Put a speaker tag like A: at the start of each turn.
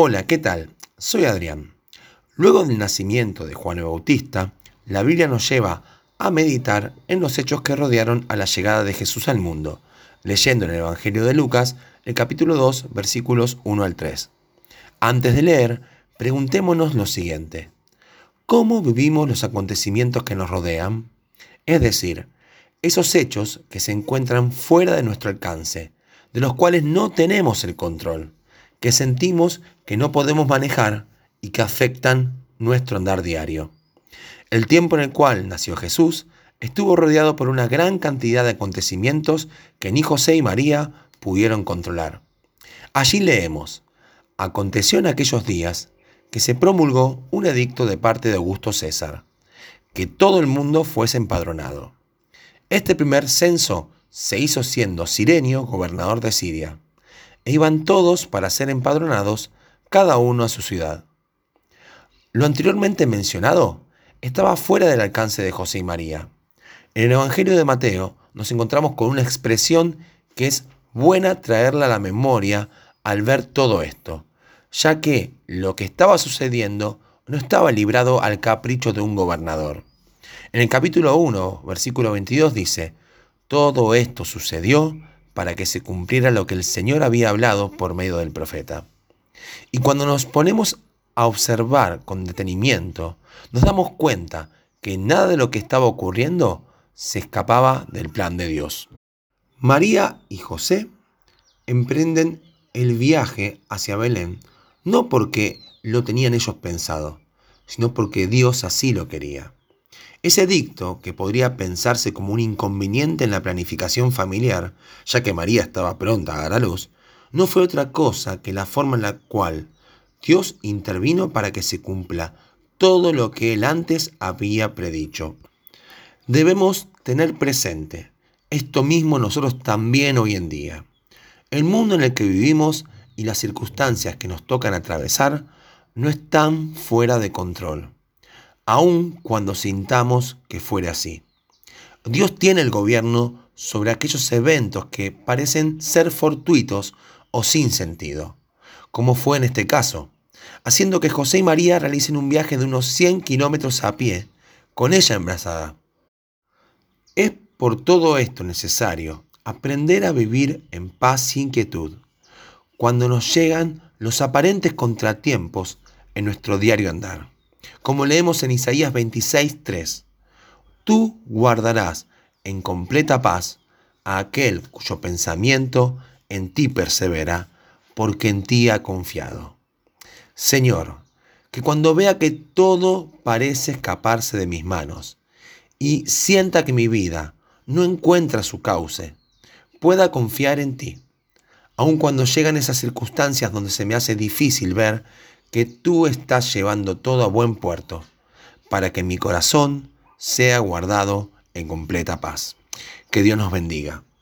A: Hola, ¿qué tal? Soy Adrián. Luego del nacimiento de Juan el Bautista, la Biblia nos lleva a meditar en los hechos que rodearon a la llegada de Jesús al mundo, leyendo en el Evangelio de Lucas el capítulo 2, versículos 1 al 3. Antes de leer, preguntémonos lo siguiente. ¿Cómo vivimos los acontecimientos que nos rodean? Es decir, esos hechos que se encuentran fuera de nuestro alcance, de los cuales no tenemos el control, que sentimos que no podemos manejar y que afectan nuestro andar diario. El tiempo en el cual nació Jesús estuvo rodeado por una gran cantidad de acontecimientos que ni José y María pudieron controlar. Allí leemos, aconteció en aquellos días que se promulgó un edicto de parte de Augusto César, que todo el mundo fuese empadronado. Este primer censo se hizo siendo Sirenio gobernador de Siria, e iban todos para ser empadronados, cada uno a su ciudad. Lo anteriormente mencionado estaba fuera del alcance de José y María. En el Evangelio de Mateo nos encontramos con una expresión que es buena traerla a la memoria al ver todo esto, ya que lo que estaba sucediendo no estaba librado al capricho de un gobernador. En el capítulo 1, versículo 22 dice, todo esto sucedió para que se cumpliera lo que el Señor había hablado por medio del profeta. Y cuando nos ponemos a observar con detenimiento, nos damos cuenta que nada de lo que estaba ocurriendo se escapaba del plan de Dios. María y José emprenden el viaje hacia Belén no porque lo tenían ellos pensado, sino porque Dios así lo quería. Ese dicto, que podría pensarse como un inconveniente en la planificación familiar, ya que María estaba pronta a dar a luz, no fue otra cosa que la forma en la cual Dios intervino para que se cumpla todo lo que él antes había predicho. Debemos tener presente esto mismo nosotros también hoy en día. El mundo en el que vivimos y las circunstancias que nos tocan atravesar no están fuera de control aun cuando sintamos que fuera así. Dios tiene el gobierno sobre aquellos eventos que parecen ser fortuitos o sin sentido, como fue en este caso, haciendo que José y María realicen un viaje de unos 100 kilómetros a pie, con ella embarazada. Es por todo esto necesario aprender a vivir en paz y inquietud cuando nos llegan los aparentes contratiempos en nuestro diario andar como leemos en Isaías 26:3. Tú guardarás en completa paz a aquel cuyo pensamiento en ti persevera, porque en ti ha confiado. Señor, que cuando vea que todo parece escaparse de mis manos y sienta que mi vida no encuentra su cauce, pueda confiar en ti, aun cuando llegan esas circunstancias donde se me hace difícil ver que tú estás llevando todo a buen puerto, para que mi corazón sea guardado en completa paz. Que Dios nos bendiga.